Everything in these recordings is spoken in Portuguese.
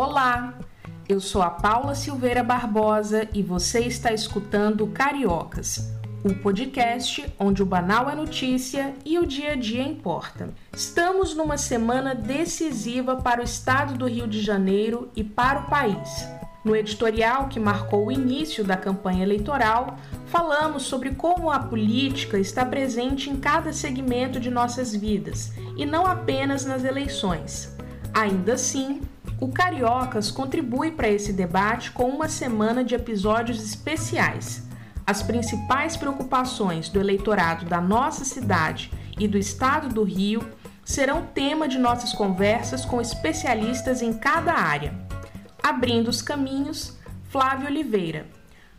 Olá, eu sou a Paula Silveira Barbosa e você está escutando Cariocas, o podcast onde o banal é notícia e o dia a dia importa. Estamos numa semana decisiva para o estado do Rio de Janeiro e para o país. No editorial que marcou o início da campanha eleitoral, falamos sobre como a política está presente em cada segmento de nossas vidas e não apenas nas eleições. Ainda assim, o Cariocas contribui para esse debate com uma semana de episódios especiais. As principais preocupações do eleitorado da nossa cidade e do estado do Rio serão tema de nossas conversas com especialistas em cada área. Abrindo os caminhos, Flávio Oliveira,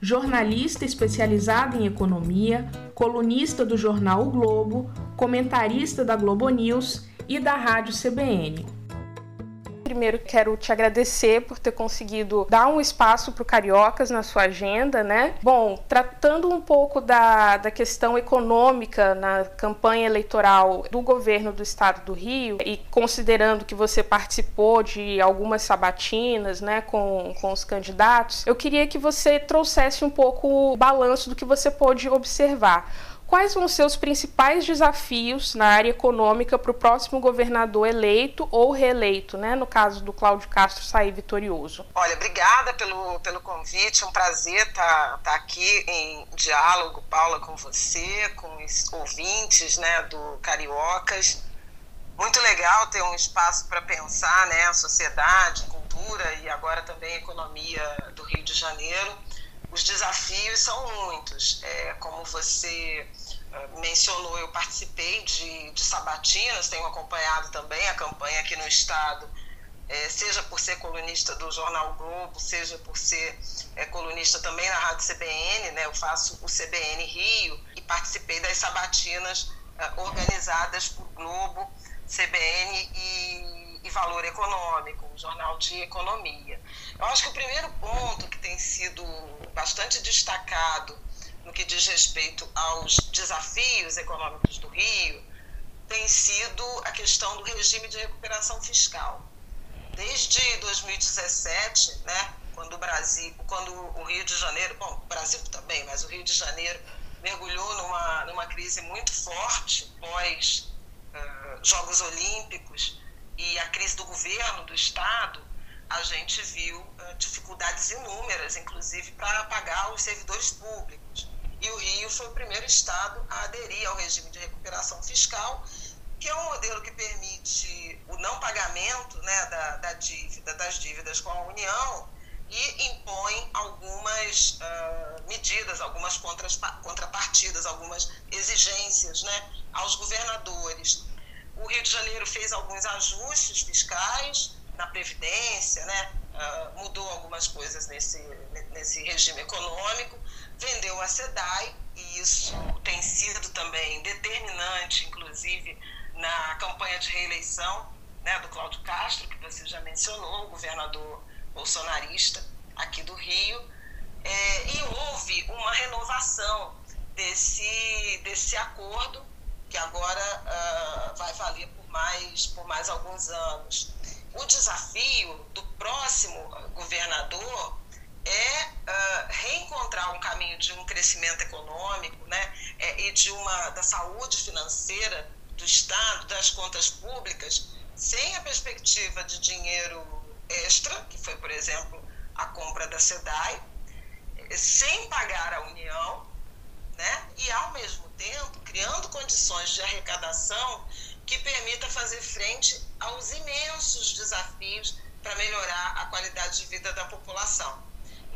jornalista especializado em economia, colunista do jornal O Globo, comentarista da Globo News e da Rádio CBN primeiro quero te agradecer por ter conseguido dar um espaço para o Cariocas na sua agenda, né? Bom, tratando um pouco da, da questão econômica na campanha eleitoral do governo do estado do Rio e considerando que você participou de algumas sabatinas, né, com, com os candidatos, eu queria que você trouxesse um pouco o balanço do que você pôde observar Quais vão ser os principais desafios na área econômica para o próximo governador eleito ou reeleito, né? No caso do Cláudio Castro sair vitorioso. Olha, obrigada pelo, pelo convite, um prazer estar tá, tá aqui em diálogo, Paula, com você, com os ouvintes né, do Cariocas. Muito legal ter um espaço para pensar né, a sociedade, cultura e agora também a economia do Rio de Janeiro os desafios são muitos. É, como você uh, mencionou, eu participei de, de sabatinas, tenho acompanhado também a campanha aqui no Estado, é, seja por ser colunista do Jornal Globo, seja por ser é, colunista também na Rádio CBN, né, eu faço o CBN Rio e participei das sabatinas uh, organizadas por Globo, CBN e e Valor Econômico, um jornal de economia. Eu acho que o primeiro ponto que tem sido bastante destacado no que diz respeito aos desafios econômicos do Rio tem sido a questão do regime de recuperação fiscal. Desde 2017, né, quando o Brasil, quando o Rio de Janeiro, bom, o Brasil também, mas o Rio de Janeiro mergulhou numa, numa crise muito forte pós uh, Jogos Olímpicos, e a crise do governo, do Estado, a gente viu uh, dificuldades inúmeras, inclusive para pagar os servidores públicos. E o Rio foi o primeiro estado a aderir ao regime de recuperação fiscal, que é um modelo que permite o não pagamento né, da, da dívida, das dívidas com a União e impõe algumas uh, medidas, algumas contrapartidas, algumas exigências né, aos governadores o Rio de Janeiro fez alguns ajustes fiscais na Previdência, né? Uh, mudou algumas coisas nesse, nesse regime econômico, vendeu a SEDAI, e isso tem sido também determinante, inclusive, na campanha de reeleição né, do Cláudio Castro, que você já mencionou, o governador bolsonarista aqui do Rio. É, e houve uma renovação desse, desse acordo que agora uh, vai valer por mais, por mais alguns anos. O desafio do próximo governador é uh, reencontrar um caminho de um crescimento econômico né, é, e de uma da saúde financeira do Estado, das contas públicas, sem a perspectiva de dinheiro extra, que foi, por exemplo, a compra da SEDAI, sem pagar a União, né, e ao mesmo tempo criando condições de arrecadação que permita fazer frente aos imensos desafios para melhorar a qualidade de vida da população.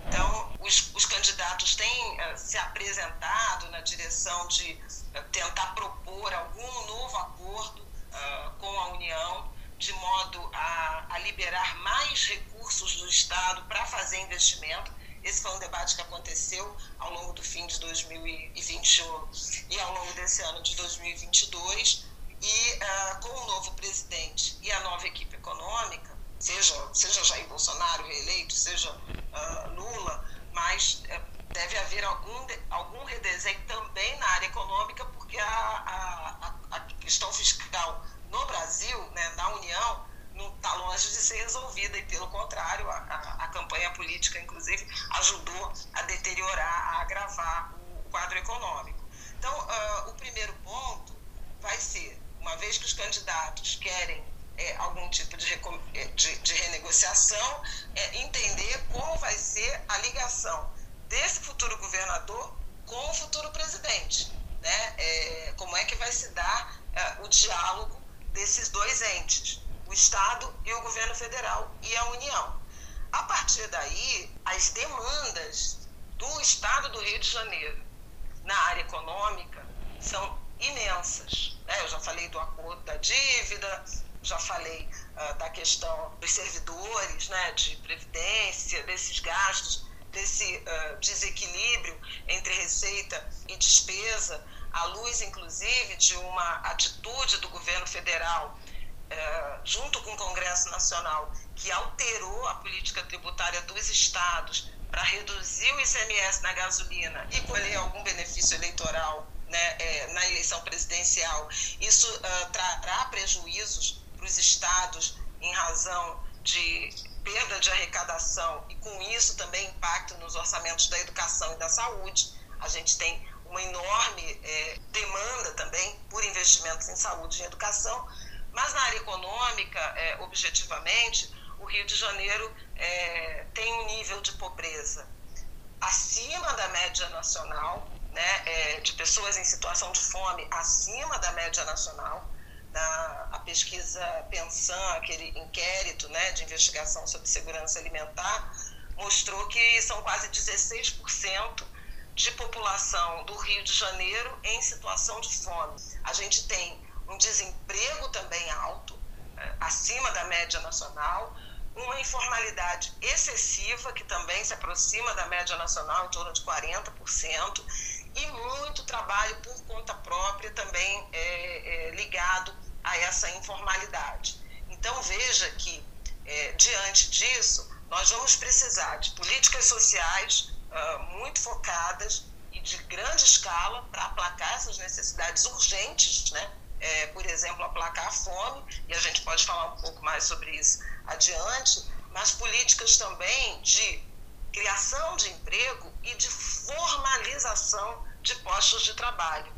Então, os, os candidatos têm uh, se apresentado na direção de uh, tentar propor algum novo acordo uh, com a União, de modo a, a liberar mais recursos do Estado para fazer investimento esse foi um debate que aconteceu ao longo do fim de 2021 e ao longo desse ano de 2022. E uh, com o novo presidente e a nova equipe econômica, seja, seja Jair Bolsonaro reeleito, seja uh, Lula, mas uh, deve haver algum, algum redesenho também na área econômica, porque a, a, a questão fiscal no Brasil, né, na União, não está longe de ser resolvida e, pelo contrário, política, inclusive, ajudou a deteriorar, a agravar o quadro econômico. Então, uh, o primeiro ponto vai ser, uma vez que os candidatos querem é, algum tipo de, é, de, de renegociação, é, entender como vai ser a ligação desse futuro governador com o futuro presidente. Né? É, como é que vai se dar é, o diálogo desses dois entes, o Estado e o governo federal e a União. A partir daí, as demandas do Estado do Rio de Janeiro na área econômica são imensas. Né? Eu já falei do acordo da dívida, já falei uh, da questão dos servidores, né, de previdência, desses gastos, desse uh, desequilíbrio entre receita e despesa, à luz, inclusive, de uma atitude do governo federal, uh, junto com o Congresso Nacional, que alterou a política tributária dos estados para reduzir o ICMS na gasolina e colher algum benefício eleitoral né, é, na eleição presidencial. Isso uh, trará prejuízos para os estados em razão de perda de arrecadação e com isso também impacto nos orçamentos da educação e da saúde. A gente tem uma enorme é, demanda também por investimentos em saúde e educação, mas na área econômica, é, objetivamente, o Rio de Janeiro é, tem um nível de pobreza acima da média nacional, né, é, de pessoas em situação de fome acima da média nacional na a pesquisa Pensan, aquele inquérito né, de investigação sobre segurança alimentar, mostrou que são quase 16% de população do Rio de Janeiro em situação de fome. A gente tem um desemprego também alto, é, acima da média nacional, uma informalidade excessiva, que também se aproxima da média nacional, em torno de 40%, e muito trabalho por conta própria também é, é, ligado a essa informalidade. Então, veja que, é, diante disso, nós vamos precisar de políticas sociais uh, muito focadas e de grande escala para aplacar essas necessidades urgentes, né? É, por exemplo, aplacar a fome, e a gente pode falar um pouco mais sobre isso adiante, mas políticas também de criação de emprego e de formalização de postos de trabalho.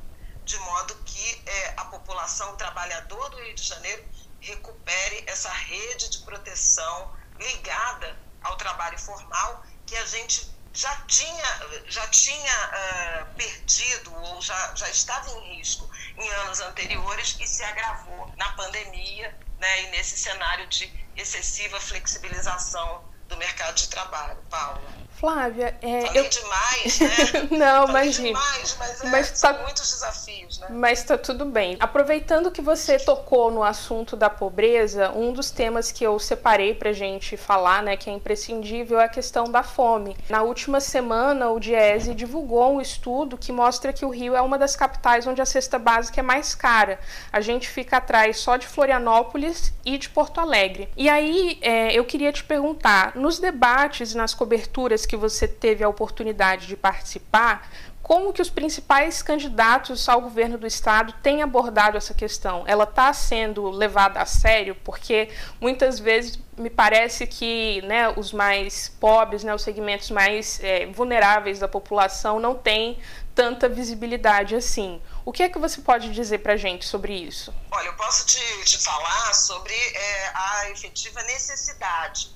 De modo que é, a população trabalhadora do Rio de Janeiro recupere essa rede de proteção ligada ao trabalho formal que a gente já tinha, já tinha uh, perdido ou já, já estava em risco em anos anteriores e se agravou na pandemia né, e nesse cenário de excessiva flexibilização do mercado de trabalho. Paula. Flávia, é, Falei eu... demais, né? Não, Falei imagina. Demais, mas, é, mas tá... muitos desafios, né? Mas tá tudo bem. Aproveitando que você tocou no assunto da pobreza, um dos temas que eu separei pra gente falar, né, que é imprescindível, é a questão da fome. Na última semana, o Diese divulgou um estudo que mostra que o Rio é uma das capitais onde a cesta básica é mais cara. A gente fica atrás só de Florianópolis e de Porto Alegre. E aí, é, eu queria te perguntar, nos debates, nas coberturas que você teve a oportunidade de participar, como que os principais candidatos ao governo do estado têm abordado essa questão? Ela está sendo levada a sério? Porque muitas vezes me parece que né, os mais pobres, né, os segmentos mais é, vulneráveis da população não têm tanta visibilidade assim. O que é que você pode dizer para a gente sobre isso? Olha, eu posso te, te falar sobre é, a efetiva necessidade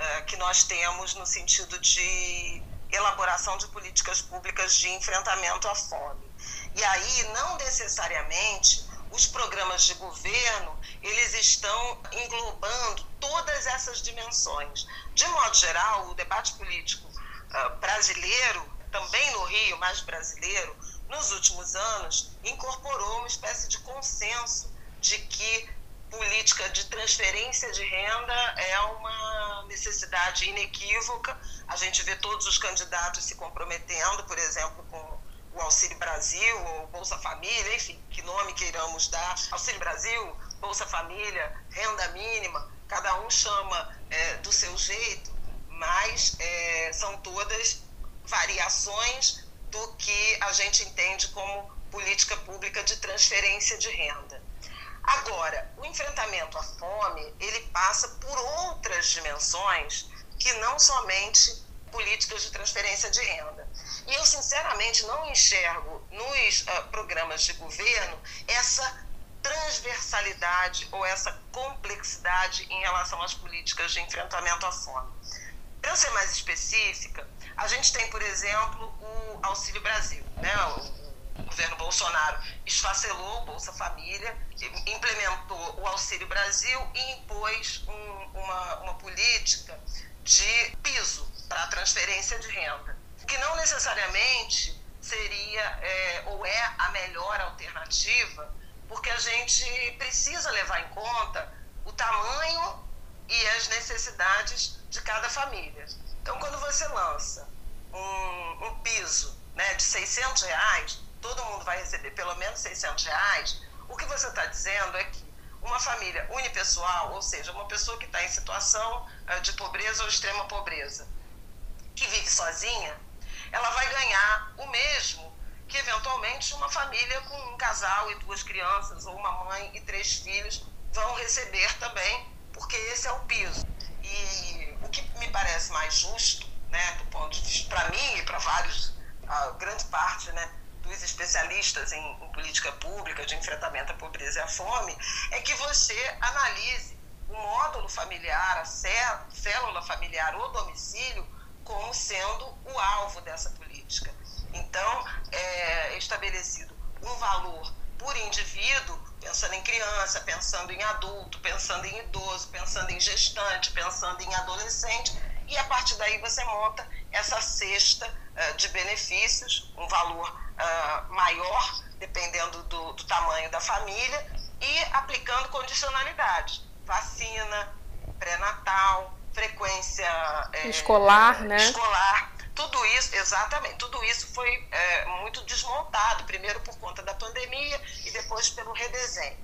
uh, que nós temos no sentido de elaboração de políticas públicas de enfrentamento à fome. E aí, não necessariamente, os programas de governo, eles estão englobando todas essas dimensões. De modo geral, o debate político uh, brasileiro, também no Rio, mas brasileiro, nos últimos anos, incorporou uma espécie de consenso de que política de transferência de renda é uma necessidade inequívoca. A gente vê todos os candidatos se comprometendo, por exemplo, com o Auxílio Brasil ou Bolsa Família, enfim, que nome queiramos dar. Auxílio Brasil, Bolsa Família, renda mínima, cada um chama é, do seu jeito, mas é, são todas variações do que a gente entende como política pública de transferência de renda. Agora, o enfrentamento à fome, ele passa por outras dimensões que não somente políticas de transferência de renda. E eu, sinceramente, não enxergo nos uh, programas de governo essa transversalidade ou essa complexidade em relação às políticas de enfrentamento à fome. Para ser mais específica, a gente tem, por exemplo, o Auxílio Brasil. Né? O governo Bolsonaro esfacelou o Bolsa Família, implementou o Auxílio Brasil e impôs um, uma, uma política de piso para transferência de renda, que não necessariamente seria é, ou é a melhor alternativa porque a gente precisa levar em conta o tamanho e as necessidades de cada família. Então, quando você lança um, um piso né, de 600 reais, todo mundo vai receber pelo menos 600 reais, o que você está dizendo é que uma família unipessoal, ou seja, uma pessoa que está em situação uh, de pobreza ou extrema pobreza, que vive sozinha, ela vai ganhar o mesmo que eventualmente uma família com um casal e duas crianças, ou uma mãe e três filhos, vão receber também, porque esse é o piso. E o que me parece mais justo, né, do ponto para mim e para vários, a grande parte, né, dos especialistas em, em, política pública de enfrentamento à pobreza e à fome, é que você analise o módulo familiar, a célula familiar ou domicílio como sendo o alvo dessa política. Então, é estabelecido um valor por indivíduo, pensando em criança, pensando em adulto, pensando em idoso, pensando em gestante, pensando em adolescente, e a partir daí você monta essa cesta uh, de benefícios, um valor uh, maior, dependendo do, do tamanho da família, e aplicando condicionalidades. Vacina, pré-natal, frequência é, escolar, né? escolar, tudo isso, exatamente, tudo isso foi é, muito desmontado, primeiro por conta da pandemia e depois pelo redesenho.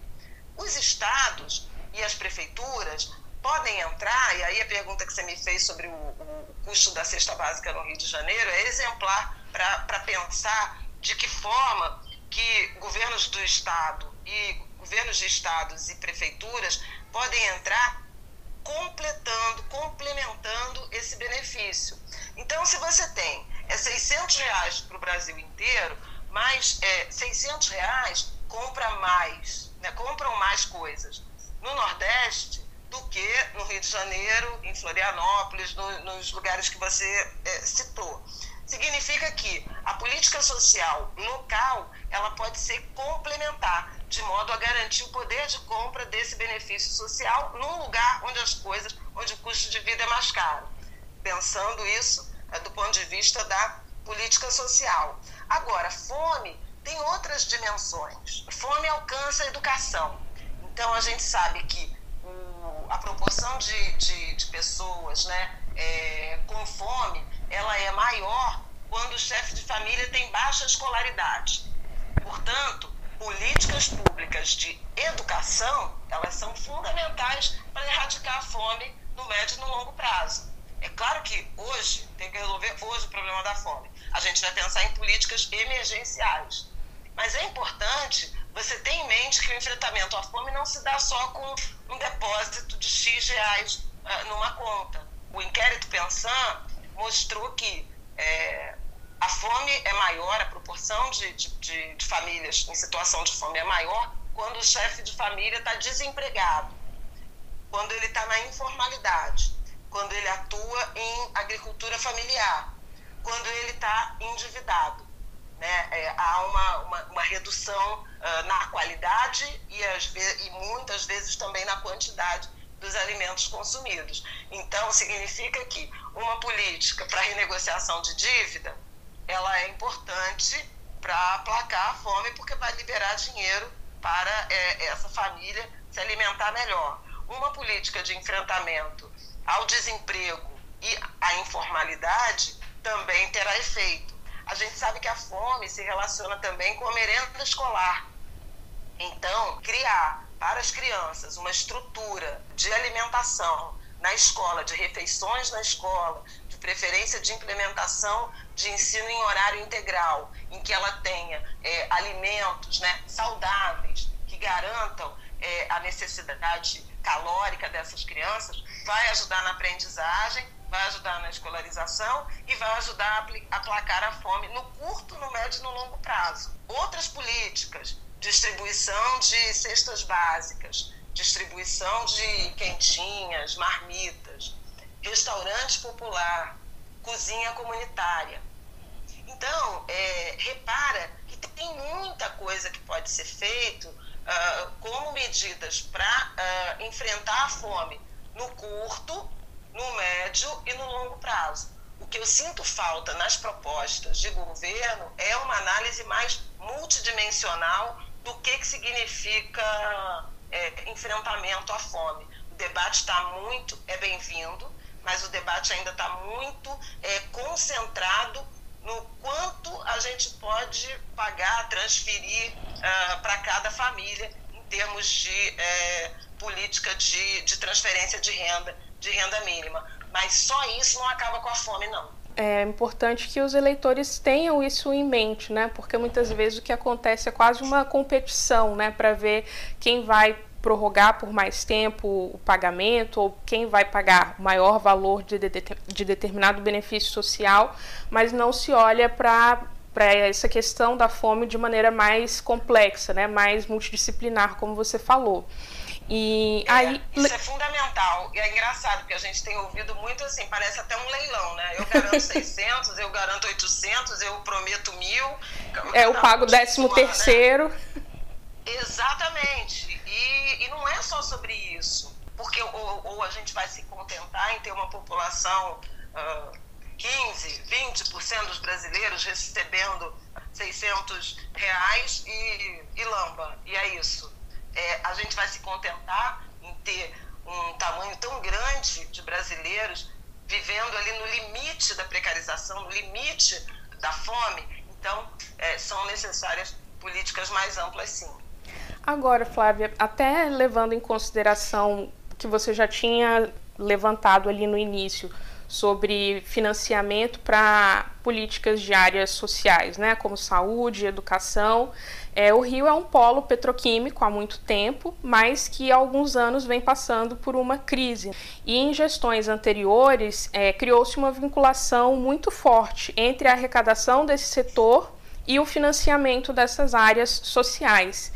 Os estados e as prefeituras podem entrar, e aí a pergunta que você me fez sobre o, o custo da cesta básica no Rio de Janeiro é exemplar para pensar de que forma que governos do estado e governos de estados e prefeituras podem entrar completando, complementando esse benefício. Então, se você tem é 600 reais para o Brasil inteiro, mas é, 600 reais compra mais, né, compram mais coisas no Nordeste do que no Rio de Janeiro, em Florianópolis, no, nos lugares que você é, citou. Significa que a política social local ela pode ser complementar de modo a garantir o poder de compra desse benefício social num lugar onde as coisas, onde o custo de vida é mais caro. Pensando isso é, do ponto de vista da política social. Agora, fome tem outras dimensões. Fome alcança a educação. Então, a gente sabe que a proporção de, de, de pessoas né, é, com fome ela é maior quando o chefe de família tem baixa escolaridade. Portanto, políticas públicas de educação, elas são fundamentais para erradicar a fome no médio e no longo prazo. É claro que hoje tem que resolver hoje o problema da fome. A gente vai pensar em políticas emergenciais. Mas é importante você ter em mente que o enfrentamento à fome não se dá só com um depósito de X reais uh, numa conta. O inquérito Pensan mostrou que é, a fome é maior, a proporção de, de, de famílias em situação de fome é maior quando o chefe de família está desempregado, quando ele está na informalidade, quando ele atua em agricultura familiar, quando ele está endividado. Né? É, há uma, uma, uma redução uh, na qualidade e, e muitas vezes também na quantidade dos alimentos consumidos. Então, significa que uma política para renegociação de dívida ela é importante para aplacar a fome, porque vai liberar dinheiro para é, essa família se alimentar melhor. Uma política de enfrentamento ao desemprego e à informalidade também terá efeito. A gente sabe que a fome se relaciona também com a merenda escolar. Então, criar para as crianças uma estrutura de alimentação na escola, de refeições na escola, de preferência de implementação de ensino em horário integral, em que ela tenha é, alimentos né, saudáveis que garantam é, a necessidade calórica dessas crianças, vai ajudar na aprendizagem, vai na escolarização e vai ajudar a aplacar a fome no curto, no médio e no longo prazo. Outras políticas, distribuição de cestas básicas, distribuição de quentinhas, marmitas, restaurante popular, cozinha comunitária. Então, é, repara que tem muita coisa que pode ser feito uh, como medidas para uh, enfrentar a fome no curto, no médio e no longo prazo. O que eu sinto falta nas propostas de governo é uma análise mais multidimensional do que, que significa é, enfrentamento à fome. O debate está muito, é bem-vindo, mas o debate ainda está muito é, concentrado no quanto a gente pode pagar, transferir uh, para cada família em termos de é, política de, de transferência de renda, de renda mínima. Mas só isso não acaba com a fome, não. É importante que os eleitores tenham isso em mente, né? Porque muitas vezes o que acontece é quase uma competição, né? Para ver quem vai prorrogar por mais tempo o pagamento ou quem vai pagar maior valor de, de, de determinado benefício social, mas não se olha para para essa questão da fome de maneira mais complexa, né, mais multidisciplinar, como você falou. E é, aí isso é fundamental. E é engraçado porque a gente tem ouvido muito assim, parece até um leilão, né? Eu garanto 600, eu garanto 800, eu prometo mil. É, eu pago décimo terceiro. Né? Exatamente. E, e não é só sobre isso, porque ou, ou a gente vai se contentar em ter uma população uh, 15, 20% dos brasileiros recebendo 600 reais e, e lamba, e é isso. É, a gente vai se contentar em ter um tamanho tão grande de brasileiros vivendo ali no limite da precarização, no limite da fome. Então, é, são necessárias políticas mais amplas, sim. Agora, Flávia, até levando em consideração que você já tinha levantado ali no início sobre financiamento para políticas de áreas sociais, né, como saúde, educação. É, o Rio é um polo petroquímico há muito tempo, mas que há alguns anos vem passando por uma crise. E em gestões anteriores, é, criou-se uma vinculação muito forte entre a arrecadação desse setor e o financiamento dessas áreas sociais.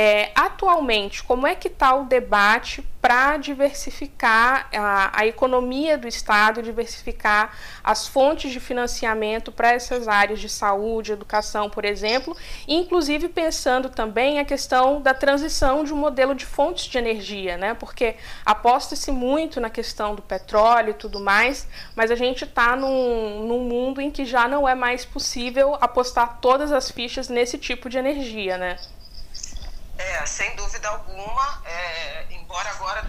É, atualmente, como é que está o debate para diversificar a, a, economia do Estado, diversificar as fontes de financiamento para essas áreas de saúde, educação, por exemplo, inclusive pensando também a questão da transição de um modelo de fontes de energia, né? Porque aposta-se muito na questão do petróleo e tudo mais, mas a gente está num, num mundo em que já não é mais possível apostar todas as fichas nesse tipo de energia, né? É, sem dúvida alguma, é, embora agora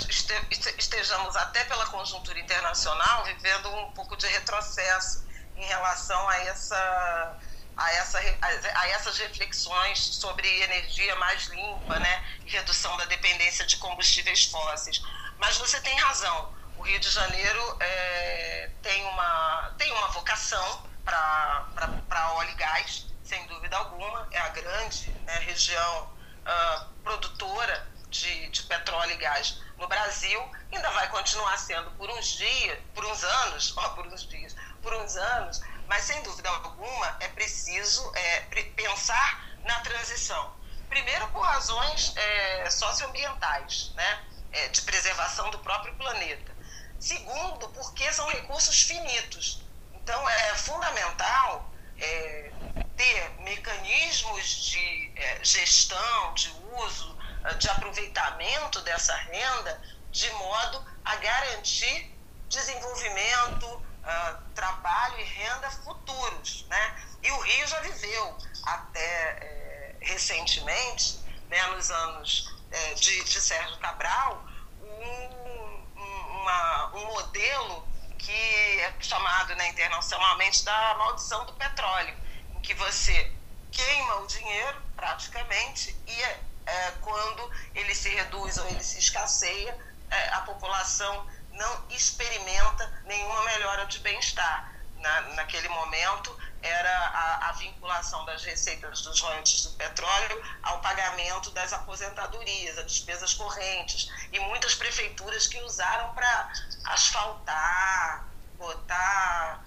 estejamos até pela conjuntura internacional vivendo um pouco de retrocesso em relação a essa a, essa, a essas reflexões sobre energia mais limpa, né, e redução da dependência de combustíveis fósseis. Mas você tem razão. O Rio de Janeiro é, tem uma tem uma vocação para óleo e gás, sem dúvida alguma. É a grande né, região uh, produtora de, de petróleo e gás no Brasil, ainda vai continuar sendo por uns dias, por uns anos, ó, por uns dias, por uns anos, mas sem dúvida alguma é preciso é, pensar na transição. Primeiro, por razões é, socioambientais, né, é, de preservação do próprio planeta. Segundo, porque são recursos finitos. Então, é fundamental é, ter mecanismos de é, gestão, de uso, é, de aproveitamento dessa renda, de modo a garantir desenvolvimento, uh, trabalho e renda futuros. Né? E o Rio já viveu até é, recentemente, né, nos anos é, de, de Sérgio Cabral, um, um, uma, um modelo que é chamado né, internacionalmente da maldição do petróleo, que você queima o dinheiro praticamente e é, é, quando ele se reduz ou ele se escasseia, é, a população não experimenta nenhuma melhora de bem-estar. Na, naquele momento, era a, a, vinculação das receitas dos royalties do petróleo ao pagamento das aposentadorias, as despesas correntes. E muitas prefeituras que usaram para asfaltar, botar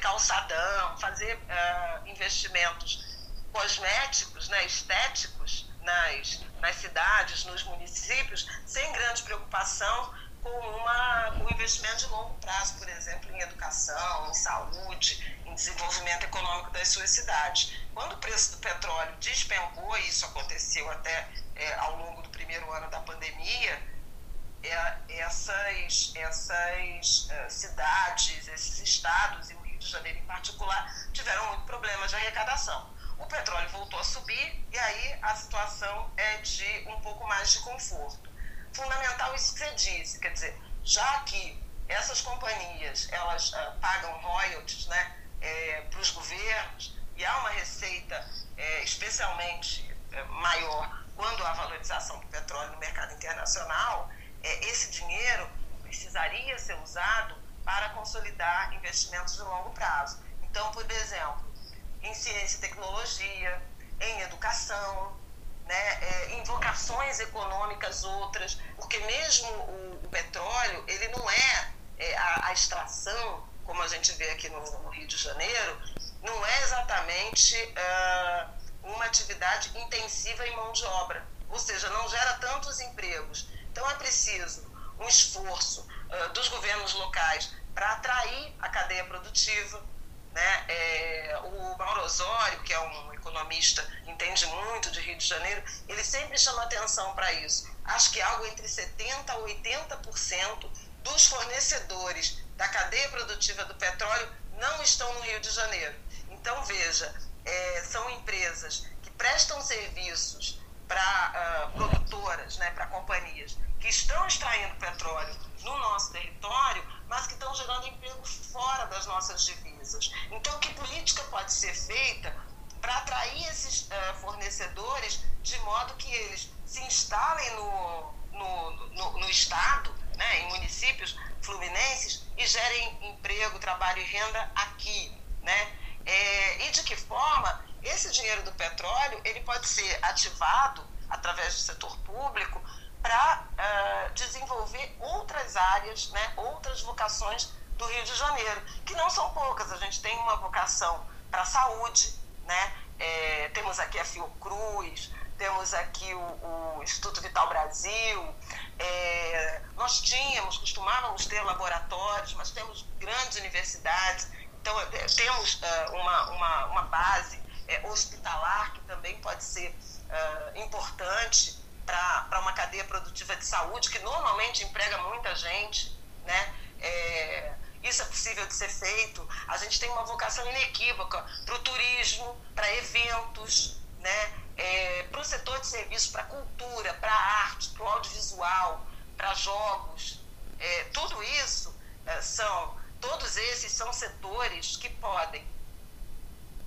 calçadão, fazer uh, investimentos cosméticos, né, estéticos nas, nas cidades, nos municípios, sem grande preocupação com, uma, um investimento de longo prazo, por exemplo, em educação, em saúde, em desenvolvimento econômico das suas cidades. Quando o preço do petróleo despencou, e isso aconteceu até é, ao longo do primeiro ano da pandemia, essas, essas uh, cidades, esses estados, e o Rio de Janeiro em particular, tiveram muito problemas de arrecadação. O petróleo voltou a subir e aí a situação é de um pouco mais de conforto. Fundamental isso que você disse, quer dizer, já que essas companhias elas uh, pagam royalties né, é, para os governos e há uma receita é, especialmente é, maior quando há valorização do petróleo no mercado internacional, é, esse dinheiro precisaria ser usado para consolidar investimentos de longo prazo. Então, por exemplo, em ciência e tecnologia, em educação, né, é, em vocações econômicas outras, porque mesmo o, o petróleo, ele não é, é a, a, extração, como a gente vê aqui no, no Rio de Janeiro, não é exatamente uh, uma atividade intensiva em mão de obra, ou seja, não gera tantos empregos. Então é preciso um esforço uh, dos governos locais para atrair a cadeia produtiva, né? É, o Mauro Osório, que é um economista, entende muito de Rio de Janeiro, ele sempre chama atenção para isso. Acho que algo entre 70% a 80% dos fornecedores da cadeia produtiva do petróleo não estão no Rio de Janeiro. Então, veja, é, são empresas que prestam serviços para uh, ah, produtoras, né, para companhias que estão extraindo petróleo no nosso território, mas que estão gerando emprego fora das nossas divisas. Então, que política pode ser feita para atrair esses uh, fornecedores de modo que eles se instalem no, no, no, no Estado, né, em municípios fluminenses, e gerem emprego, trabalho e renda aqui? Né? É, e de que forma esse dinheiro do petróleo ele pode ser ativado através do setor público para uh, eh, desenvolver outras áreas, né, outras vocações do Rio de Janeiro, que não são poucas. A gente tem uma vocação para a saúde, né? É, temos aqui a Fiocruz, temos aqui o, o Instituto Vital Brasil. É, nós tínhamos, costumávamos ter laboratórios, mas temos grandes universidades. Então, é, temos uma, uma, uma base hospitalar que também pode ser importante para uma cadeia produtiva de saúde que normalmente emprega muita gente, né? É, isso é possível de ser feito. A gente tem uma vocação inequívoca para o turismo, para eventos, né? É, para o setor de serviços, para a cultura, para a arte, para o audiovisual, para jogos. É, tudo isso é, são, todos esses são setores que podem,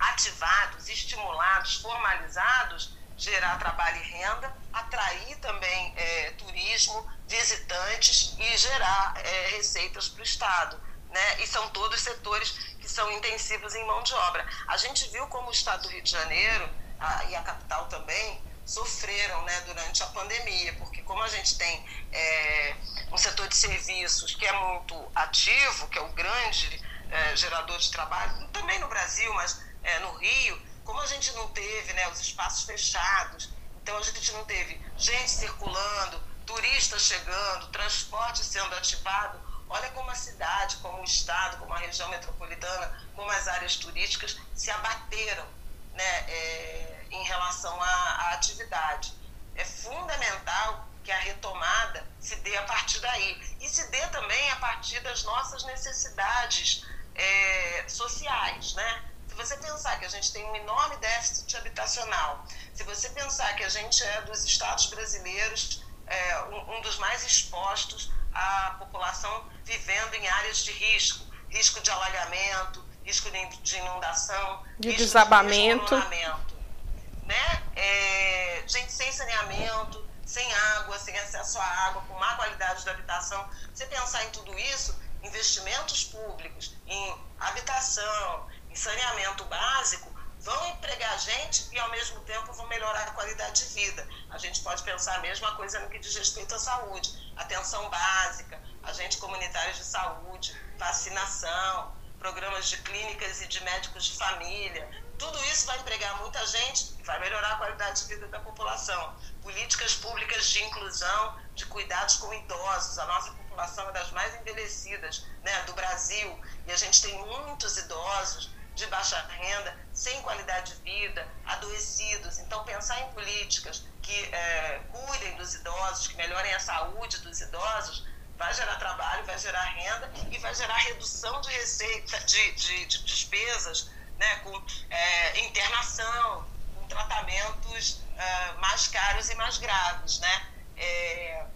ativados, estimulados, formalizados, gerar trabalho e renda, atrair também é, turismo, visitantes e gerar é, receitas para o Estado. Né? E são todos setores que são intensivos em mão de obra. A gente viu como o Estado do Rio de Janeiro a, e a capital também sofreram né, durante a pandemia, porque como a gente tem é, um setor de serviços que é muito ativo, que é o grande é, gerador de trabalho, também no Brasil, mas é, no Rio, como a gente não teve né, os espaços fechados, então a gente não teve gente circulando, turistas chegando, transporte sendo ativado, olha como a cidade, como o estado, como a região metropolitana, como as áreas turísticas se abateram né, é, em relação à, à atividade. É fundamental que a retomada se dê a partir daí e se dê também a partir das nossas necessidades é, sociais, né? Se você pensar que a gente tem um enorme déficit habitacional, se você pensar que a gente é dos estados brasileiros é, um, um dos mais expostos à população vivendo em áreas de risco, risco de alagamento, risco de inundação, de desabamento, de né? É, gente sem saneamento, sem água, sem acesso à água, com má qualidade de habitação. Você pensar em tudo isso, investimentos públicos em habitação, em saneamento básico vão empregar gente e, ao mesmo tempo, vão melhorar a qualidade de vida. A gente pode pensar a mesma coisa no que diz respeito à saúde. Atenção básica, agentes comunitários de saúde, vacinação, programas de clínicas e de médicos de família. Tudo isso vai empregar muita gente e vai melhorar a qualidade de vida da população. Políticas públicas de inclusão, de cuidados com idosos. A nossa população é das mais envelhecidas né, do Brasil e a gente tem muitos idosos de baixa renda, sem qualidade de vida, adoecidos. Então, pensar em políticas que é, cuidem dos idosos, que melhorem a saúde dos idosos, vai gerar trabalho, vai gerar renda e vai gerar redução de receita, de, de, de despesas, né, com é, internação, com tratamentos é, mais caros e mais graves, né? É,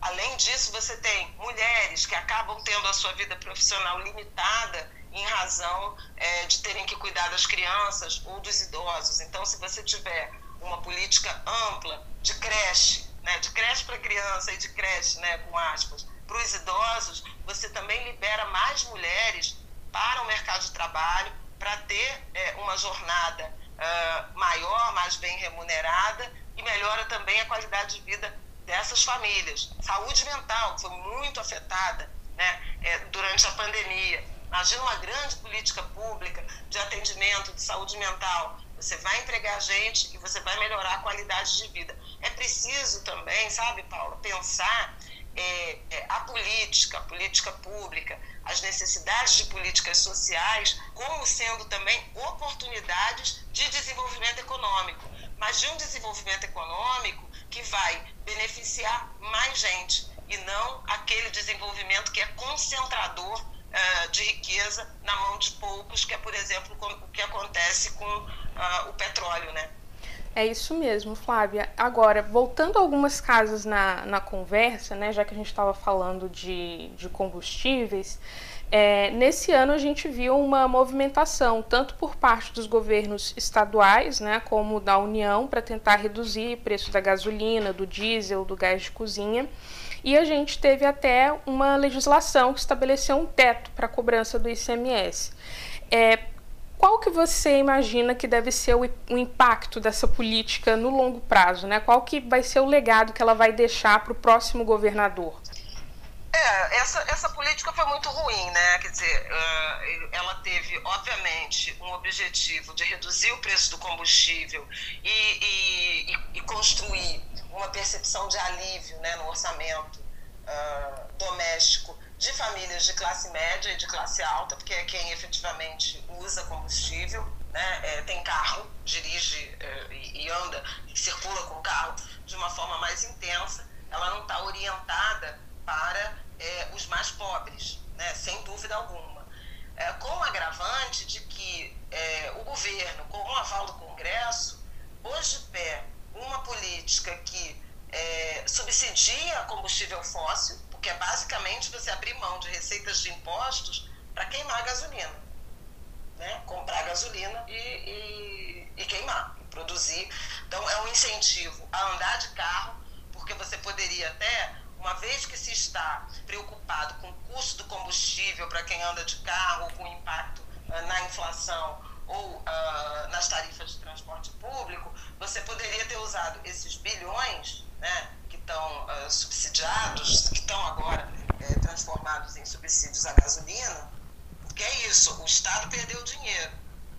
além disso, você tem mulheres que acabam tendo a sua vida profissional limitada em razão é, de terem que cuidar das crianças ou dos idosos. Então, se você tiver uma política ampla de creche, né, de creche para criança e de creche, né, com aspas, para os idosos, você também libera mais mulheres para o mercado de trabalho, para ter é, uma jornada uh, maior, mais bem remunerada e melhora também a qualidade de vida dessas famílias. Saúde mental, que foi muito afetada né, é, durante a pandemia. Imagina uma grande política pública de atendimento de saúde mental. Você vai entregar gente e você vai melhorar a qualidade de vida. É preciso também, sabe, Paula, pensar é, é, a política, a política pública, as necessidades de políticas sociais como sendo também oportunidades de desenvolvimento econômico, mas de um desenvolvimento econômico que vai beneficiar mais gente e não aquele desenvolvimento que é concentrador uh, de riqueza na mão de poucos, que é, por exemplo, o que acontece com uh, o petróleo, né? É isso mesmo, Flávia. Agora, voltando a algumas casas na, na conversa, né, já que a gente estava falando de, de combustíveis, é, nesse ano a gente viu uma movimentação, tanto por parte dos governos estaduais, né, como da União, para tentar reduzir o preço da gasolina, do diesel, do gás de cozinha. E a gente teve até uma legislação que estabeleceu um teto para a cobrança do ICMS. É, qual que você imagina que deve ser o, o, impacto dessa política no longo prazo? Né? Qual que vai ser o legado que ela vai deixar para o próximo governador? É, essa, essa política foi muito ruim, né? Quer dizer, uh, ela teve, obviamente, um objetivo de reduzir o preço do combustível e, e, e construir uma percepção de alívio né, no orçamento uh, doméstico de famílias de classe média e de classe alta, porque é quem efetivamente usa combustível, né, é, tem carro, dirige é, e, e, anda e circula com o carro de uma forma mais intensa, ela não está orientada para é, os mais pobres, né, sem dúvida alguma. É, com o agravante de que é, o governo, com o aval do Congresso, pôs de pé uma política que é, subsidia combustível fóssil, porque é basicamente você abrir mão de receitas de impostos para queimar gasolina. Né? Comprar gasolina e, e, e queimar, e produzir. Então, é um incentivo a andar de carro, porque você poderia até, uma vez que se está preocupado com o custo do combustível para quem anda de carro, com o impacto uh, na inflação ou uh, nas tarifas de transporte público, você poderia ter usado esses bilhões né, que estão uh, subsidiados, que estão agora é, transformados em subsídios à gasolina, porque é isso, o Estado perdeu dinheiro.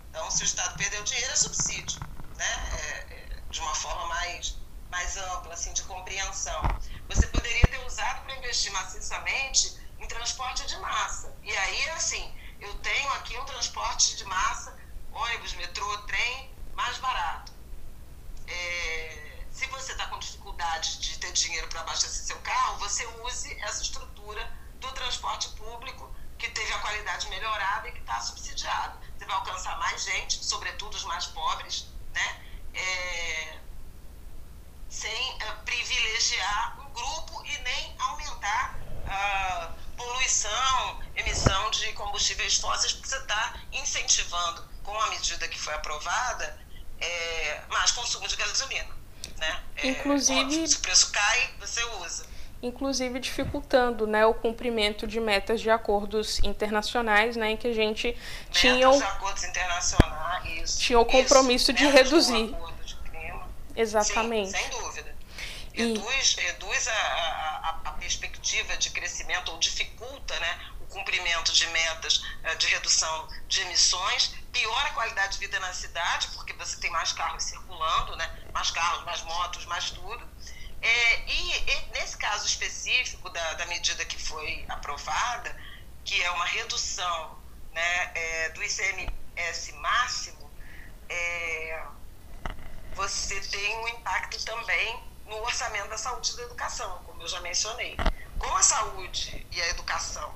Então, se o Estado perdeu dinheiro, é subsídio, né? É, é, de uma forma mais, mais ampla, assim, de compreensão. Você poderia ter usado para investir maciçamente em transporte de massa. E aí, assim, eu tenho aqui um transporte de massa, ônibus, metrô, trem, mais barato. É, se você está com dificuldade de ter dinheiro para abastecer seu carro, você use essa estrutura do transporte público que teve a qualidade melhorada e que está subsidiado. Você vai alcançar mais gente, sobretudo os mais pobres, né? É, sem é, privilegiar um grupo e nem aumentar a poluição, emissão de combustíveis fósseis, porque você está incentivando, com a medida que foi aprovada, é, mais consumo de gasolina. Né? É, Inclusive, se o preço cai, você usa. Inclusive dificultando né, o cumprimento de metas de acordos internacionais, né, em que a gente metas tinha o, acordos internacionais, isso, tinha o compromisso isso, de reduzir. De. Exatamente. Sim. Reduz, e... reduz a, a, a, perspectiva de crescimento ou dificulta né, o cumprimento de metas eh, de redução de emissões, piora a qualidade de vida na cidade, porque você tem mais carros circulando, né? mais carros, mais motos, mais tudo. É, e, e, nesse caso específico da, da medida que foi aprovada, que é uma redução né, é, do ICMS máximo, é, você tem um impacto também no orçamento da saúde e da educação, como eu já mencionei. Como a saúde e a educação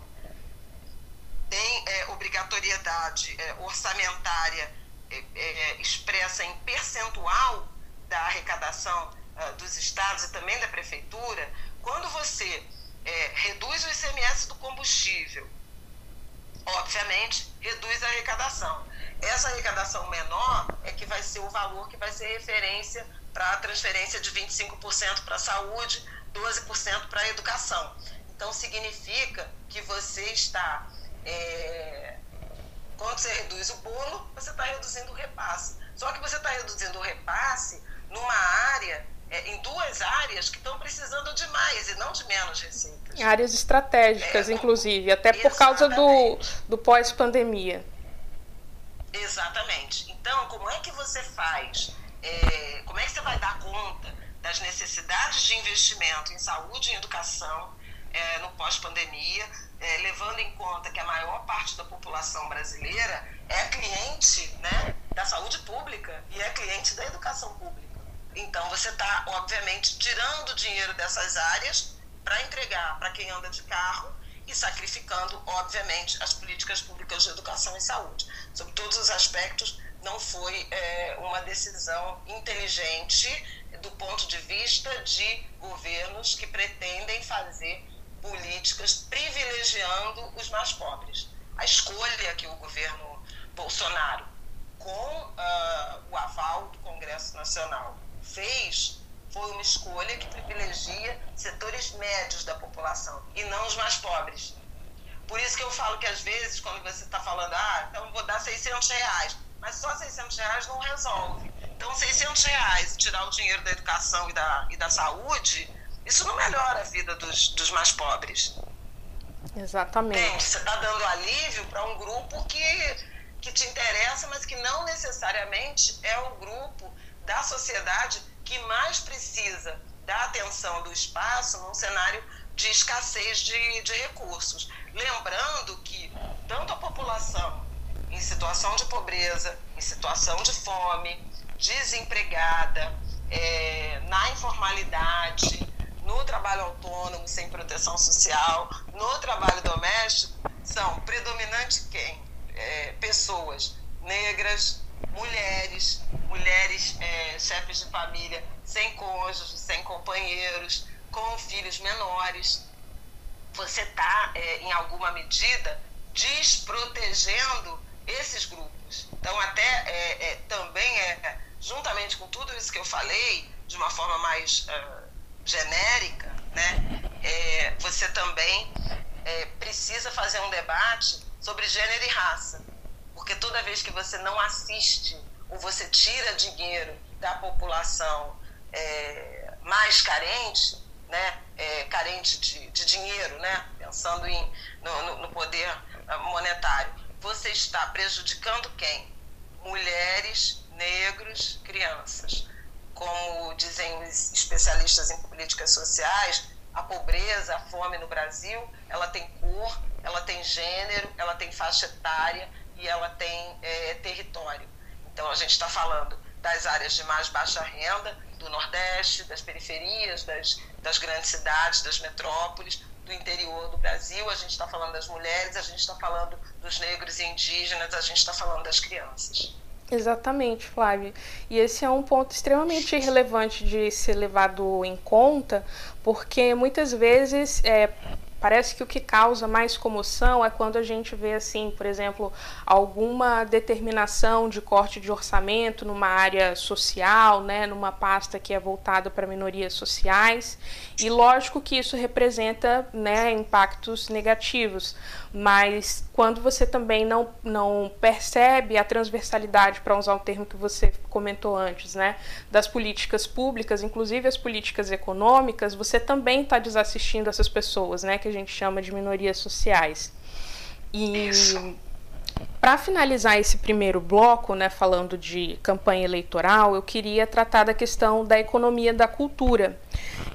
têm é, obrigatoriedade é, orçamentária é, é, expressa em percentual da arrecadação uh, dos estados e também da prefeitura, quando você é, reduz o ICMS do combustível, obviamente reduz a arrecadação. Essa arrecadação menor é que vai ser o valor que vai ser referência para a transferência de 25% para a saúde, 12% para a educação. Então, significa que você está. É, quando você reduz o bolo, você está reduzindo o repasse. Só que você está reduzindo o repasse numa área, é, em duas áreas que estão precisando de mais e não de menos receitas. Áreas estratégicas, é, inclusive, até por causa do, do pós-pandemia. Exatamente. Então, como é que você faz? É, como é que você vai dar conta das necessidades de investimento em saúde e educação é, no pós-pandemia, é, levando em conta que a maior parte da população brasileira é cliente né, da saúde pública e é cliente da educação pública. Então, você está, obviamente, tirando dinheiro dessas áreas para entregar para quem anda de carro e sacrificando, obviamente, as políticas públicas de educação e saúde. Sobre todos os aspectos, não foi é, uma decisão inteligente do ponto de vista de governos que pretendem fazer políticas privilegiando os mais pobres. A escolha que o governo Bolsonaro, com uh, o aval do Congresso Nacional, fez foi uma escolha que privilegia setores médios da população e não os mais pobres. Por isso que eu falo que às vezes, quando você está falando, ah, então vou dar 600 reais, mas só 600 reais não resolve. Então, 600 reais, tirar o dinheiro da educação e da, e da saúde, isso não melhora a vida dos, dos mais pobres. Exatamente. Você está dando alívio para um grupo que, que te interessa, mas que não necessariamente é o grupo da sociedade que mais precisa da atenção do espaço num cenário de escassez de, de recursos. Lembrando que tanto a população em situação de pobreza, em situação de fome, desempregada, é, na informalidade, no trabalho autônomo sem proteção social, no trabalho doméstico, são predominante quem? É, pessoas negras, mulheres, mulheres é, chefes de família sem cônjuges, sem companheiros, com filhos menores. Você está, é, em alguma medida, desprotegendo esses grupos. Então, até é, é, também é, juntamente com tudo isso que eu falei, de uma forma mais uh, genérica, né, é, você também é, precisa fazer um debate sobre gênero e raça. Porque toda vez que você não assiste ou você tira dinheiro da população é, mais carente, né, é, carente de, de, dinheiro, né, pensando em, no, no poder ah, monetário, você está prejudicando quem? Mulheres, negros, crianças. Como dizem os especialistas em políticas sociais, a pobreza, a fome no Brasil, ela tem cor, ela tem gênero, ela tem faixa etária e ela tem é, território. Então a gente está falando das áreas de mais baixa renda, do Nordeste, das periferias, das, das grandes cidades, das metrópoles, do interior do Brasil, a gente está falando das mulheres, a gente está falando dos negros e indígenas, a gente está falando das crianças. Exatamente, Flávia. E esse é um ponto extremamente relevante de ser levado em conta, porque muitas vezes é, Parece que o que causa mais comoção é quando a gente vê, assim, por exemplo, alguma determinação de corte de orçamento numa área social, né, numa pasta que é voltada para minorias sociais. E lógico que isso representa né, impactos negativos, mas quando você também não, não percebe a transversalidade, para usar um termo que você comentou antes, né, das políticas públicas, inclusive as políticas econômicas, você também está desassistindo essas pessoas, né, que a gente chama de minorias sociais. E para finalizar esse primeiro bloco, né, falando de campanha eleitoral, eu queria tratar da questão da economia da cultura.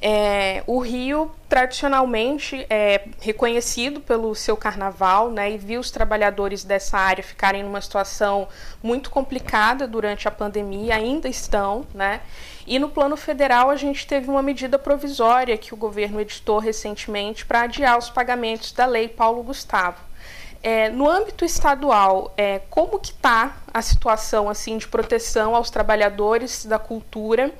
É, o Rio tradicionalmente é reconhecido pelo seu carnaval, né, e viu os trabalhadores dessa área ficarem numa situação muito complicada durante a pandemia, ainda estão, né. E no plano federal a gente teve uma medida provisória que o governo editou recentemente para adiar os pagamentos da lei Paulo Gustavo. É, no âmbito estadual, é, como que está a situação assim de proteção aos trabalhadores da cultura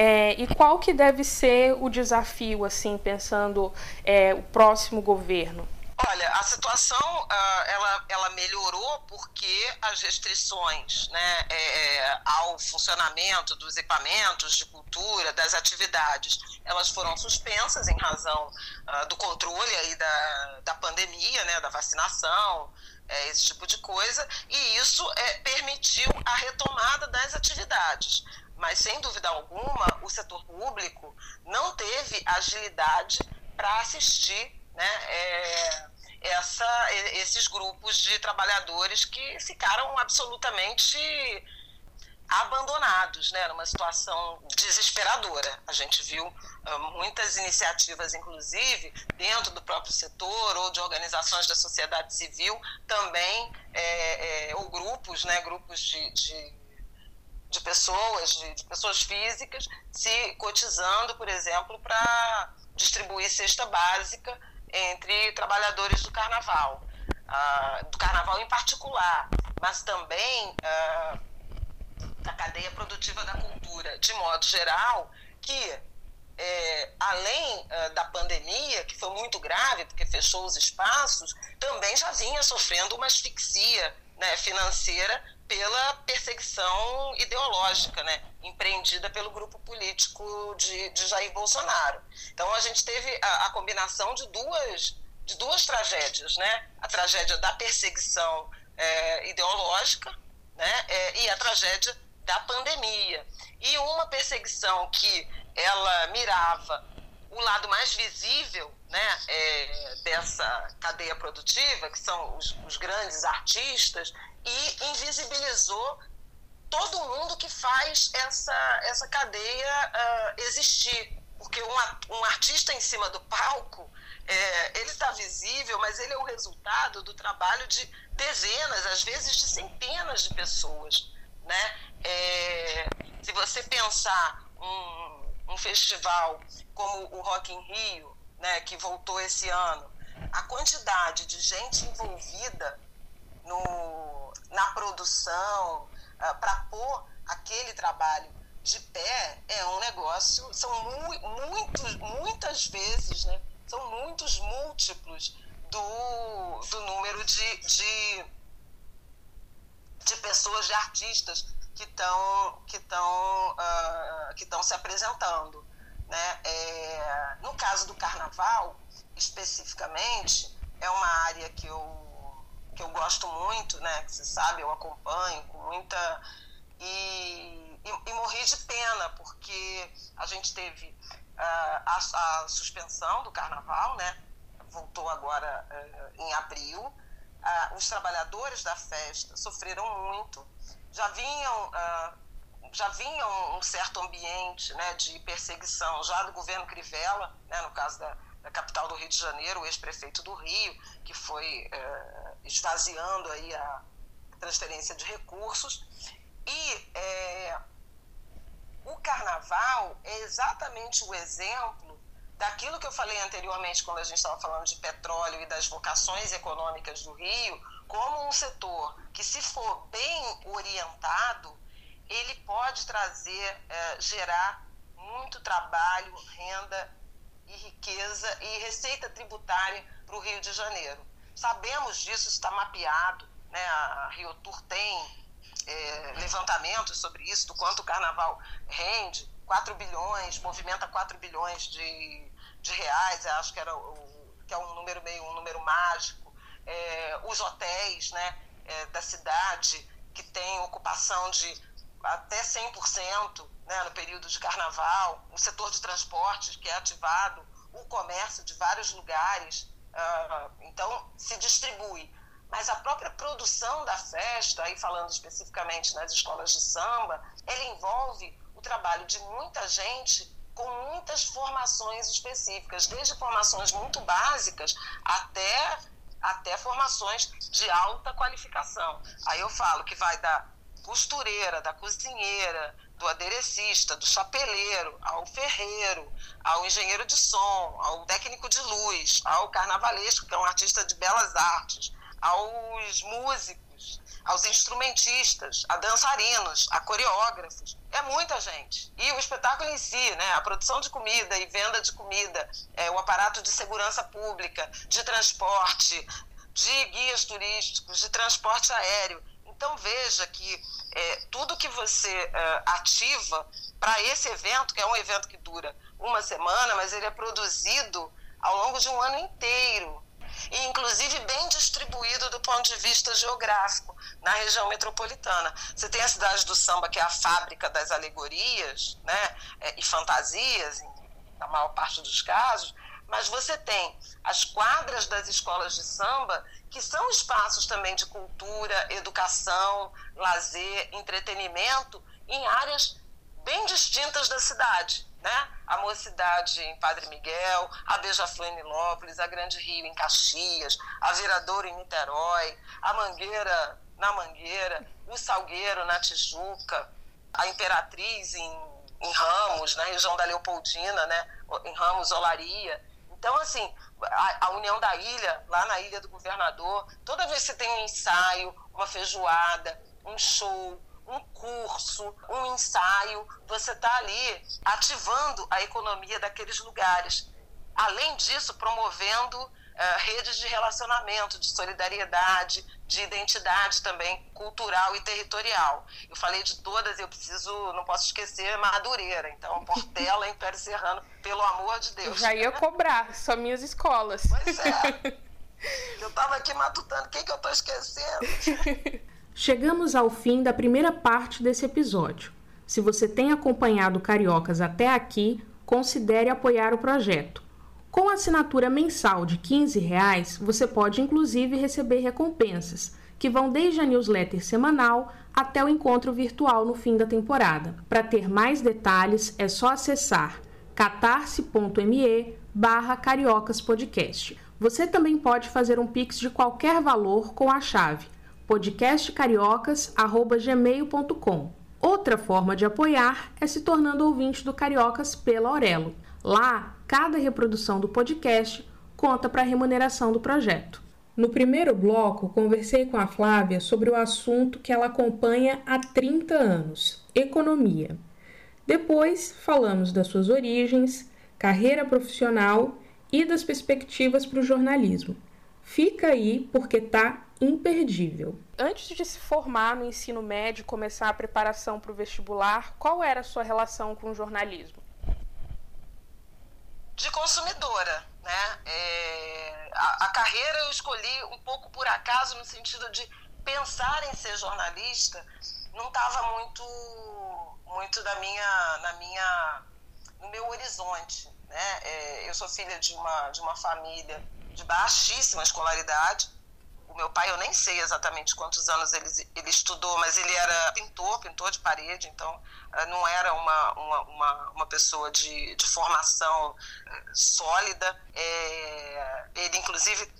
é, e qual que deve ser o desafio, assim, pensando é, o próximo governo? Olha, a situação uh, ela, ela melhorou porque as restrições né, é, é, ao funcionamento dos equipamentos de cultura, das atividades, elas foram suspensas em razão uh, do controle aí da, da pandemia, né, da vacinação, é, esse tipo de coisa, e isso é, permitiu a retomada das atividades. Mas, sem dúvida alguma, o setor público não teve agilidade para assistir né, é, essa, esses grupos de trabalhadores que ficaram absolutamente abandonados, né, numa situação desesperadora. A gente viu uh, muitas iniciativas, inclusive, dentro do próprio setor ou de organizações da sociedade civil, também, é, é, ou grupos, né, grupos de, de, de pessoas, de, de pessoas físicas, se cotizando, por exemplo, para distribuir cesta básica entre trabalhadores do carnaval, uh, do carnaval em particular, mas também uh, da cadeia produtiva da cultura, de modo geral, que é, além uh, da pandemia, que foi muito grave, porque fechou os espaços, também já vinha sofrendo uma asfixia né, financeira pela perseguição ideológica, né, empreendida pelo grupo político de, de Jair Bolsonaro. Então a gente teve a, a, combinação de duas de duas tragédias, né, a tragédia da perseguição é, ideológica, né, é, e a tragédia da pandemia e uma perseguição que ela mirava o lado mais visível né, é, dessa cadeia produtiva, que são os, os grandes artistas, e invisibilizou todo mundo que faz essa, essa cadeia uh, existir. Porque um, um, artista em cima do palco, é, ele está visível, mas ele é o resultado do trabalho de dezenas, às vezes de centenas de pessoas. Né? É, se você pensar um, um festival como o Rock in Rio, né, que voltou esse ano, a quantidade de gente envolvida no, na produção, uh, ah, para pôr aquele trabalho de pé, é um negócio, são mu muitos, muitas vezes, né, são muitos múltiplos do, do número de, de, de pessoas, de artistas que estão que estão uh, que se apresentando né. É, no caso do carnaval especificamente é uma área que eu que eu gosto muito, né? Que você sabe, eu acompanho com muita. E, e, e morri de pena, porque a gente teve uh, a, a, suspensão do carnaval, né? Voltou agora uh, em abril. Uh, os trabalhadores da festa sofreram muito, já vinham. já vinham um certo ambiente né, de perseguição já do governo Crivella, né, no caso da, da capital do Rio de Janeiro, o ex-prefeito do Rio, que foi esvaziando aí a transferência de recursos. E é, o carnaval é exatamente o exemplo daquilo que eu falei anteriormente, quando a gente estava falando de petróleo e das vocações econômicas do Rio, como um setor que, se for bem orientado, ele pode trazer, é, gerar muito trabalho, renda e riqueza e receita tributária para o Rio de Janeiro. Sabemos disso, está mapeado. Né? A Rio Tour tem é, levantamentos sobre isso, do quanto o carnaval rende. 4 bilhões, movimenta 4 bilhões de, de reais, acho que, era o, que é um número meio um número mágico. É, os hotéis né, é, da cidade, que tem ocupação de até 100% né, no período de carnaval, o setor de transportes que é ativado, o comércio de vários lugares. Uh, então, se distribui mas a própria produção da festa, aí falando especificamente nas escolas de samba, ela envolve o trabalho de muita gente com muitas formações específicas, desde formações muito básicas até, até formações de alta qualificação. Aí eu falo que vai da costureira, da cozinheira, do aderecista, do chapeleiro, ao ferreiro, ao engenheiro de som, ao técnico de luz, ao carnavalesco, que é um artista de belas artes, aos músicos, aos instrumentistas, a dançarinos, a coreógrafos. É muita gente. E o espetáculo em si, né, a produção de comida e venda de comida, é, o aparato de segurança pública, de transporte, de guias turísticos, de transporte aéreo. Então veja que é, tudo que você é, ativa para esse evento, que é um evento que dura uma semana, mas ele é produzido ao longo de um ano inteiro e inclusive bem distribuído do ponto de vista geográfico na região metropolitana. Você tem a cidade do samba, que é a fábrica das alegorias né, é, e fantasias, na maior parte dos casos, mas você tem as quadras das escolas de samba, que são espaços também de cultura, educação, lazer, entretenimento, em áreas bem distintas da cidade né? A Mocidade em Padre Miguel, a Beija-Flor em Nilópolis, a Grande Rio em Caxias, a Viradouro em Niterói, a Mangueira na Mangueira, o Salgueiro na Tijuca, a Imperatriz em, em Ramos, na região da Leopoldina, né? Em Ramos, Olaria. Então, assim, a, a, União da Ilha, lá na Ilha do Governador, toda vez que você tem um ensaio, uma feijoada, um show, um curso, um ensaio, você está ali ativando a economia daqueles lugares. Além disso, promovendo uh, redes de relacionamento, de solidariedade, de identidade também cultural e territorial. Eu falei de todas, eu preciso, não posso esquecer Madureira. Então, Portela, Império Serrano, pelo amor de Deus. Eu já ia cobrar, são minhas escolas. Pois é. Eu estava aqui matutando, quem que eu estou esquecendo? Chegamos ao fim da primeira parte desse episódio. Se você tem acompanhado Cariocas até aqui, considere apoiar o projeto. Com assinatura mensal de 15 reais, você pode inclusive receber recompensas, que vão desde a newsletter semanal até o encontro virtual no fim da temporada. Para ter mais detalhes, é só acessar catarse.me barra cariocaspodcast. Você também pode fazer um pix de qualquer valor com a chave podcastcariocas@gmail.com. Outra forma de apoiar é se tornando ouvinte do Cariocas pela Aurelo. Lá, cada reprodução do podcast conta para a remuneração do projeto. No primeiro bloco, conversei com a Flávia sobre o assunto que ela acompanha há 30 anos: economia. Depois, falamos das suas origens, carreira profissional e das perspectivas para o jornalismo. Fica aí porque tá imperdível. Antes de se formar no ensino médio e começar a preparação para o vestibular, qual era a sua relação com o jornalismo? De consumidora, né? É, a, a carreira eu escolhi um pouco por acaso no sentido de pensar em ser jornalista não estava muito muito da minha na minha no meu horizonte né é, eu sou filha de uma de uma família de baixíssima escolaridade meu pai, eu nem sei exatamente quantos anos ele, ele estudou, mas ele era pintor, pintor de parede, então eh, não era uma, uma, uma, uma pessoa de, de formação eh, sólida. É, ele, inclusive,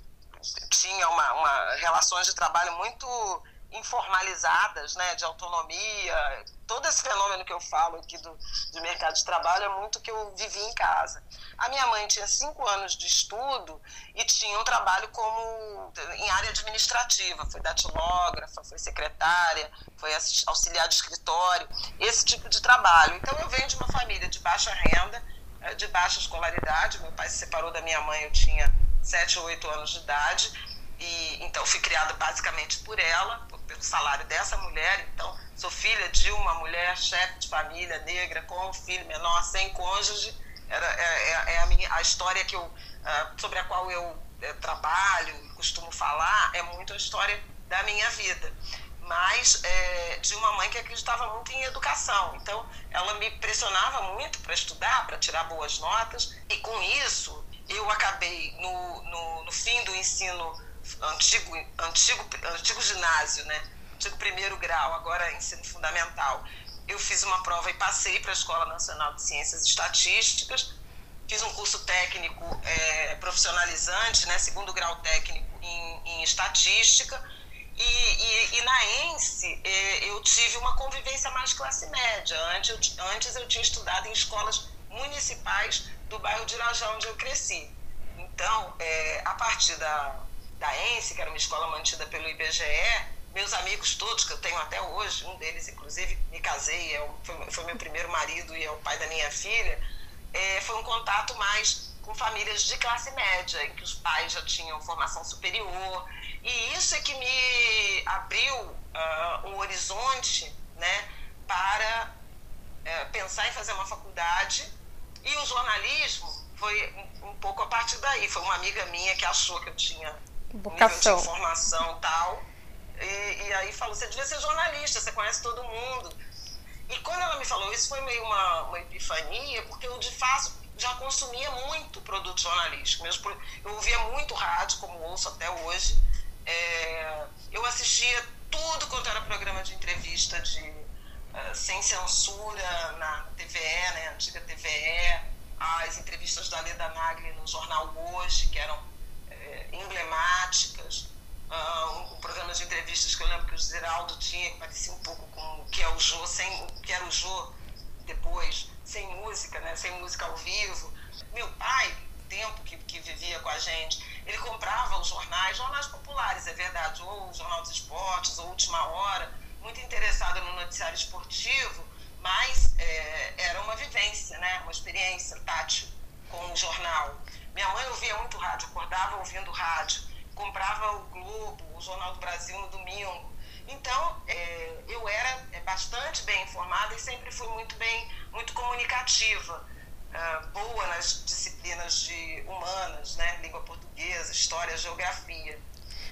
tinha uma, uma relações de trabalho muito informalizadas, né, de autonomia. Todo esse fenômeno que eu falo aqui do, do mercado de trabalho é muito que eu vivi em casa. A minha mãe tinha cinco anos de estudo e tinha um trabalho como em área administrativa, foi datilógrafa, foi secretária, foi auxiliar de escritório, esse tipo de trabalho. Então eu venho de uma família de baixa renda, eh, de baixa escolaridade. Meu pai se separou da minha mãe, eu tinha sete ou oito anos de idade e então fui criada basicamente por ela, pelo salário dessa mulher. Então sou filha de uma mulher chefe de família negra com um filho menor sem cônjuge. Era é, é, é a minha a história que eu ah, sobre a qual eu é, trabalho costumo falar é muito a história da minha vida mas é, de uma mãe que acreditava muito em educação. Então, ela me pressionava muito para estudar, para tirar boas notas, e com isso eu acabei, no, no, no, fim do ensino antigo, antigo, antigo ginásio, né? Antigo primeiro grau, agora ensino fundamental. Eu fiz uma prova e passei para a Escola Nacional de Ciências Estatísticas. Fiz um curso técnico é, profissionalizante, né? Segundo grau técnico em, em estatística. E, e, e, na ENSE é, eu tive uma convivência mais classe média. Antes eu, antes eu tinha estudado em escolas municipais do bairro de Irajá, onde eu cresci. Então, é, a partir da, da ENSE, que era uma escola mantida pelo IBGE, meus amigos todos, que eu tenho até hoje, um deles, inclusive, me casei, é foi, foi, meu primeiro marido e é o pai da minha filha, é, foi um contato mais com famílias de classe média, em que os pais já tinham formação superior. E isso é que me abriu uh, um horizonte né, para uh, pensar em fazer uma faculdade. E o jornalismo foi um pouco a partir daí. Foi uma amiga minha que achou que eu tinha Vocação. nível de informação tal. E, e aí falou, você devia ser jornalista, você conhece todo mundo. E quando ela me falou isso, foi meio uma, uma epifania, porque eu, de fato, já consumia muito produto jornalístico. Mesmo eu ouvia muito rádio, como ouço até hoje. É, eu assistia tudo quanto era programa de entrevista de uh, sem censura na TVE, né, antiga TVE as entrevistas da Leda Nagli no jornal Hoje, que eram emblemáticas, uh, um, um, programa de entrevistas que eu lembro que o Zeraldo tinha, que parecia um pouco com o que é o Jô, sem, o que era o Jô depois, sem música, né, sem música ao vivo. Meu pai, tempo que, que vivia com a gente, ele comprava os jornais, jornais populares, é verdade, ou o Jornal dos Esportes, ou Última Hora, muito interessado no noticiário esportivo, mas é, era uma vivência, né? uma experiência tátil com o jornal. Minha mãe ouvia muito rádio, acordava ouvindo rádio, comprava o Globo, o Jornal do Brasil no domingo. Então, é, eu era é, bastante bem informada e sempre fui muito bem, muito comunicativa, é, boa nas disciplinas de humanas, né? língua portuguesa, história, geografia.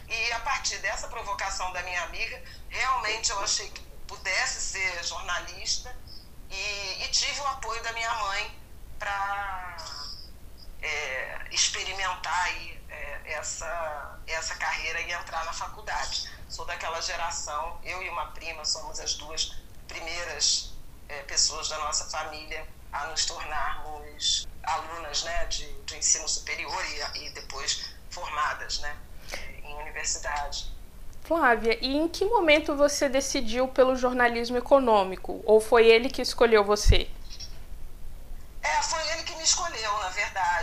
E a partir dessa provocação da minha amiga, realmente eu achei que pudesse ser jornalista e, e tive o apoio da minha mãe para é, experimentar aí, é, essa, essa carreira e entrar na faculdade. Sou daquela geração, eu e uma prima somos as duas primeiras é, pessoas da nossa família a nos tornarmos alunas né, de, de ensino superior e, e depois formadas né, em universidade. Flávia, e em que momento você decidiu pelo jornalismo econômico? Ou foi ele que escolheu você? É, foi ele que me escolheu, na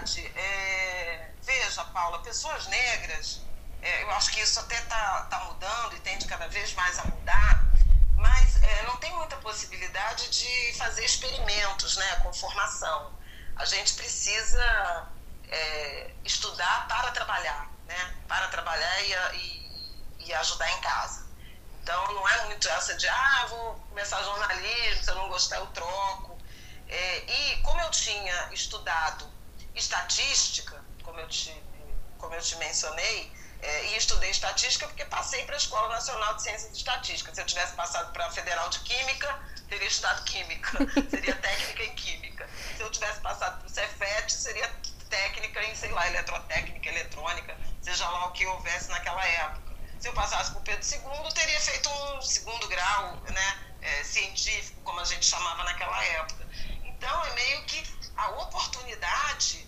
verdade. É, veja, Paula, pessoas negras, é, eu acho que isso até está tá mudando e tende cada vez mais a mudar, mas é, não tem muita possibilidade de fazer experimentos né, com formação. A gente precisa é, estudar para trabalhar, né, para trabalhar e, e e ajudar em casa. Então não é muito essa de, ah, vou começar jornalismo, se eu não gostar eu troco. É, e como eu tinha estudado estatística, como eu te, como eu te mencionei, é, e estudei estatística porque passei para a Escola Nacional de Ciências e Estatística. Se eu tivesse passado para a Federal de Química, teria estudado Química, seria técnica em Química. Se eu tivesse passado para o Cefet, seria técnica em, sei lá, eletrotécnica, eletrônica, seja lá o que houvesse naquela época se eu passasse por Pedro II, teria feito um segundo grau né, é, científico, como a gente chamava naquela época. Então, é meio que a oportunidade,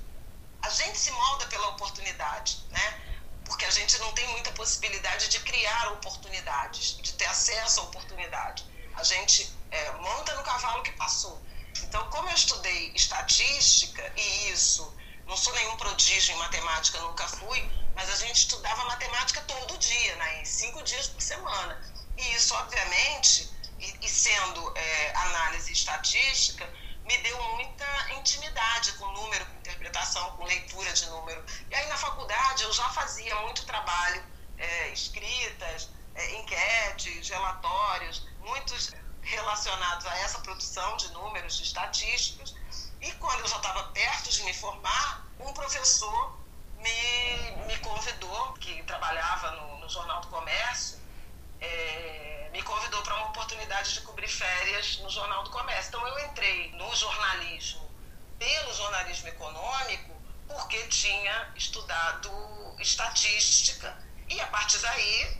a gente se molda pela oportunidade, né? Porque a gente não tem muita possibilidade de criar oportunidades, de ter acesso a oportunidade. A gente é, monta no cavalo que passou. Então, como eu estudei estatística, e isso, não sou nenhum prodígio em matemática, nunca fui, mas a gente estudava matemática todo dia, né, em cinco dias por semana. E isso, obviamente, e, e sendo é, análise estatística, me deu muita intimidade com número, com interpretação, com leitura de número. E aí na faculdade eu já fazia muito trabalho, é, escritas, é, enquetes, relatórios, muitos relacionados a essa produção de números, de estatísticas. E quando eu já estava perto de me formar, um professor me, me convidou, que trabalhava no, no Jornal do Comércio, é, convidou para uma oportunidade de cobrir férias no Jornal do Comércio. Então eu entrei no jornalismo pelo jornalismo econômico porque tinha estudado estatística E a partir daí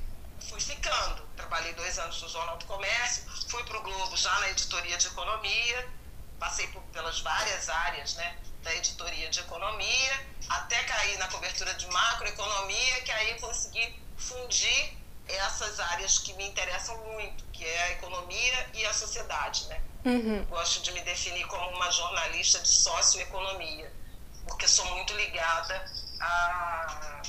fui ficando. Trabalhei dois anos no Jornal do Comércio, fui para o Globo já na editoria de economia, passei por, pelas várias áreas né, da editoria de economia, até cair na cobertura de macroeconomia, que aí consegui fundir essas áreas que me interessam muito, que é a economia e a sociedade. Né? Uhum. Gosto de me definir como uma jornalista de socioeconomia, porque sou muito ligada a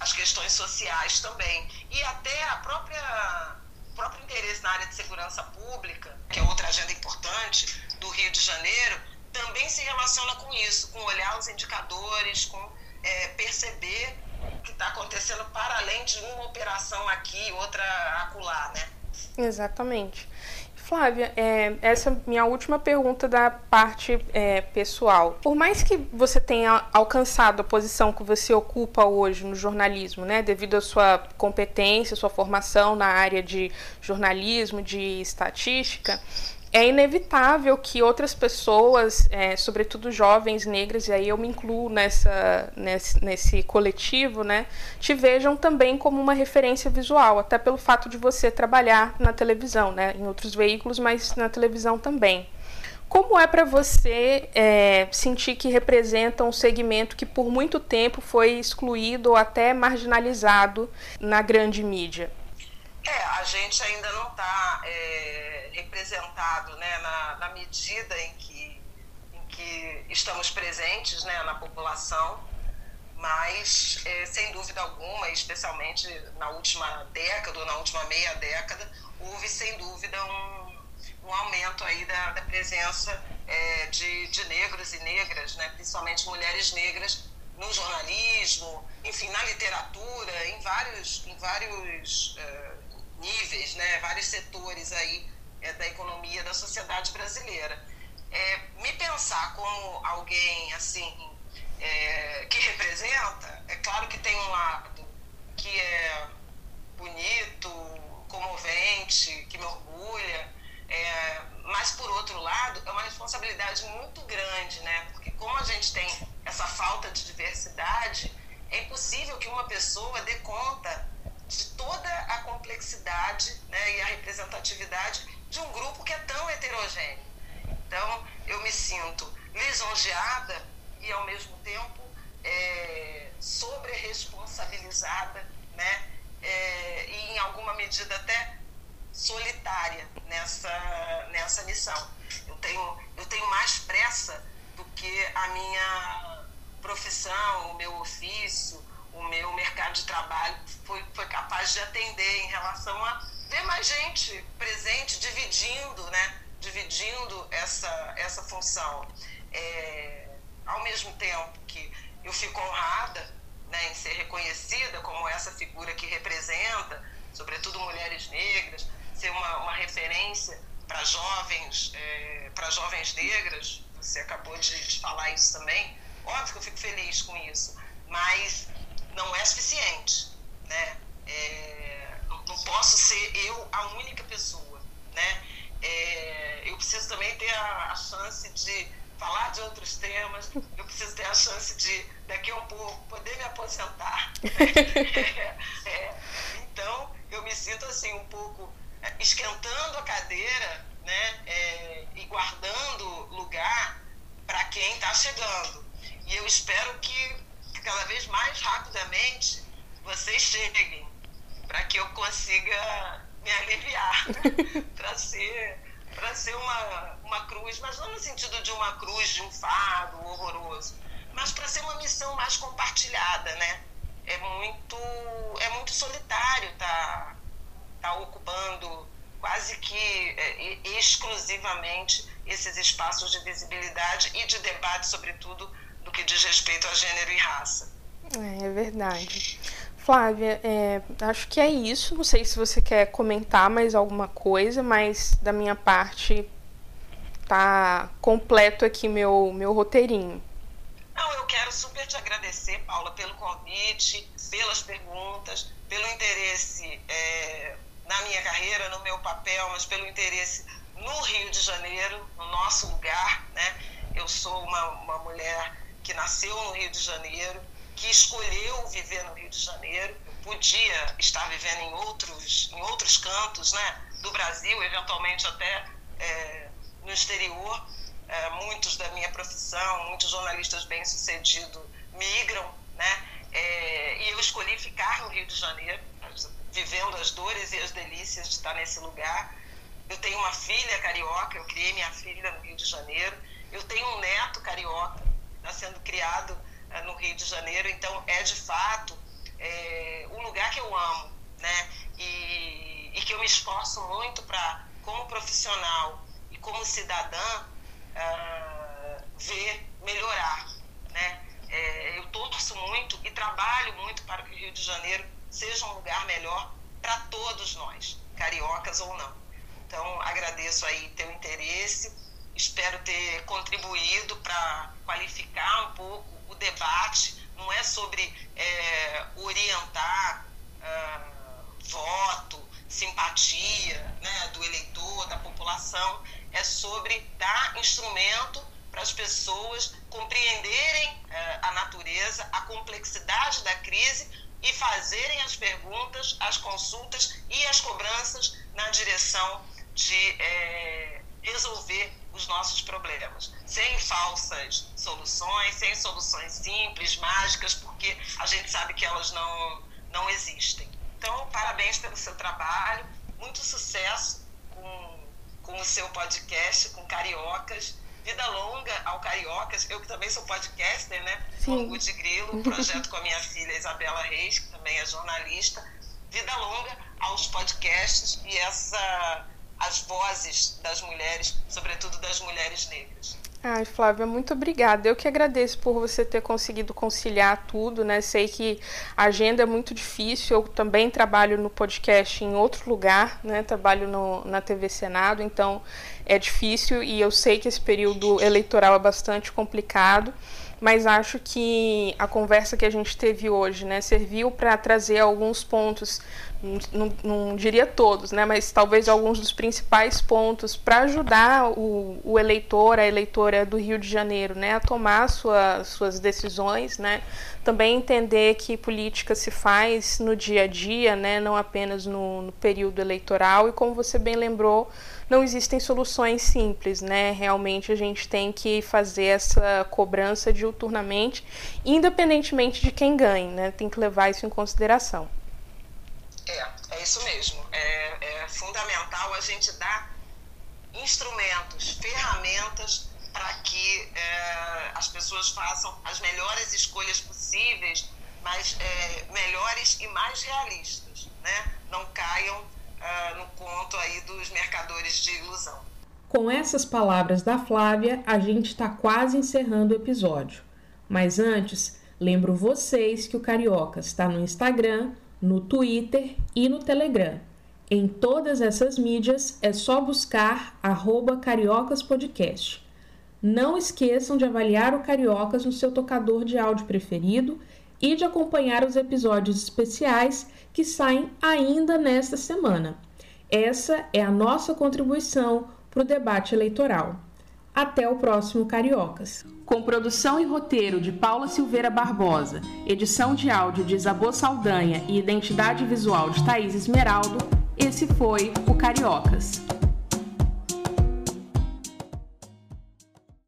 as questões sociais também. E até a própria o próprio interesse na área de segurança pública, que é outra agenda importante do Rio de Janeiro, também se relaciona com isso, com olhar os indicadores, com é, perceber que está acontecendo para além de uma operação aqui, outra acolá, né? Exatamente. Flávia, é, essa é minha última pergunta da parte é, pessoal. Por mais que você tenha alcançado a posição que você ocupa hoje no jornalismo, né, devido à sua competência, sua formação na área de jornalismo, de estatística, é inevitável que outras pessoas, é, sobretudo jovens negras, e aí eu me incluo nessa, nesse, nesse coletivo, né, te vejam também como uma referência visual, até pelo fato de você trabalhar na televisão, né, em outros veículos, mas na televisão também. Como é para você é, sentir que representa um segmento que por muito tempo foi excluído ou até marginalizado na grande mídia? É, a gente ainda não está é, representado né, na, na, medida em que, em que estamos presentes né, na população, mas é, sem dúvida alguma, especialmente na última década ou na última meia década, houve sem dúvida um, um aumento aí da, da presença é, de, de negros e negras, né, principalmente mulheres negras, no jornalismo, enfim, na literatura, em vários, em vários é, níveis, né, vários setores aí é, da economia da sociedade brasileira. É, me pensar como alguém assim é, que representa, é claro que tem um lado que é bonito, comovente, que me orgulha, é, mas por outro lado é uma responsabilidade muito grande, né? Porque como a gente tem essa falta de diversidade, é impossível que uma pessoa dê conta de toda a complexidade né, e a representatividade de um grupo que é tão heterogêneo. Então, eu me sinto lisonjeada e, ao mesmo tempo, é, sobre-responsabilizada né, é, e, em alguma medida, até solitária nessa, nessa missão. Eu tenho, eu tenho mais pressa do que a minha profissão, o meu ofício, o meu mercado de trabalho foi, foi capaz de atender em relação a ver mais gente presente, dividindo, né? Dividindo essa, essa função. É, ao mesmo tempo que eu fico honrada né, em ser reconhecida como essa figura que representa, sobretudo mulheres negras, ser uma, uma referência para jovens, é, para jovens negras, você acabou de, de falar isso também. Óbvio que eu fico feliz com isso, mas não é suficiente, né? É, não posso ser eu a única pessoa, né? É, eu preciso também ter a, a, chance de falar de outros temas, eu preciso ter a chance de, daqui a um pouco, poder me aposentar. é, é, então, eu me sinto assim um pouco é, esquentando a cadeira né, é, e guardando lugar para quem está chegando. E eu espero que cada vez mais rapidamente vocês cheguem, para que eu consiga me aliviar, para ser, para ser uma, uma cruz, mas não no sentido de uma cruz de um fardo horroroso, mas para ser uma missão mais compartilhada, né? É muito, é muito solitário tá, tá ocupando quase que é, exclusivamente esses espaços de visibilidade e de debate, sobretudo, que diz respeito a gênero e raça. É, é verdade. Flávia, é, acho que é isso. Não sei se você quer comentar mais alguma coisa, mas da minha parte tá completo aqui meu, meu roteirinho. Não, eu quero super te agradecer, Paula, pelo convite, pelas perguntas, pelo interesse é, na minha carreira, no meu papel, mas pelo interesse no Rio de Janeiro, no nosso lugar. Né? Eu sou uma, uma mulher que nasceu no Rio de Janeiro, que escolheu viver no Rio de Janeiro. Podia estar vivendo em outros, em outros cantos né, do Brasil, eventualmente até é, no exterior. É, muitos da minha profissão, muitos jornalistas bem-sucedidos migram, né? É, e eu escolhi ficar no Rio de Janeiro, vivendo as dores e as delícias de estar nesse lugar. Eu tenho uma filha carioca, eu criei minha filha no Rio de Janeiro. Eu tenho um neto carioca, está sendo criado uh, no Rio de Janeiro. Então, é de fato é, um lugar que eu amo, né? E, e que eu me esforço muito para, como profissional e como cidadã, uh, ver melhorar, né? É, eu torço muito e trabalho muito para que o Rio de Janeiro seja um lugar melhor para todos nós, cariocas ou não. Então, agradeço aí teu interesse, espero ter contribuído para qualificar um pouco o debate. Não é sobre é, orientar uh, voto, simpatia né, do eleitor, da população, é sobre dar instrumento para as pessoas compreenderem uh, a natureza, a complexidade da crise e fazerem as perguntas, as consultas e as cobranças na direção de é, resolver os nossos problemas, sem falsas soluções, sem soluções simples, mágicas, porque a gente sabe que elas não, não existem. Então, parabéns pelo seu trabalho, muito sucesso com, com o seu podcast, com Cariocas. Vida longa ao Cariocas, eu que também sou podcaster, né? Sim. Com o de Grilo, um projeto com a minha filha Isabela Reis, que também é jornalista. Vida longa aos podcasts e essa as vozes das mulheres, sobretudo das mulheres negras. Ai, Flávia, muito obrigada. Eu que agradeço por você ter conseguido conciliar tudo, né? Sei que a agenda é muito difícil. Eu também trabalho no podcast em outro lugar, né? Trabalho no, na TV Senado, então é difícil e eu sei que esse período eleitoral é bastante complicado mas acho que a conversa que a gente teve hoje né, serviu para trazer alguns pontos, não, não, diria todos, né, mas talvez alguns dos principais pontos para ajudar o, o, eleitor, a eleitora do Rio de Janeiro né, a tomar sua, suas decisões, né, também entender que política se faz no dia a dia, né, não apenas no, no período eleitoral, e como você bem lembrou, não existem soluções simples, né? Realmente a gente tem que fazer essa cobrança diuturnamente, independentemente de quem ganhe, né? Tem que levar isso em consideração. É, é isso mesmo. É, é fundamental a gente dar instrumentos, ferramentas para que é, as pessoas façam as melhores escolhas possíveis, mas é, melhores e mais realistas, né? Não caiam uh, no conto aí dos mercadores de ilusão. Com essas palavras da Flávia, a gente está quase encerrando o episódio. Mas antes, lembro vocês que o Carioca está no Instagram, no Twitter e no Telegram. Em todas essas mídias é só buscar cariocaspodcast. Não esqueçam de avaliar o Cariocas no seu tocador de áudio preferido e de acompanhar os episódios especiais que saem ainda nesta semana. Essa é a nossa contribuição para o debate eleitoral. Até o próximo Cariocas. Com produção e roteiro de Paula Silveira Barbosa, edição de áudio de Isabô Saldanha e identidade visual de Thaís Esmeraldo, esse foi o Cariocas.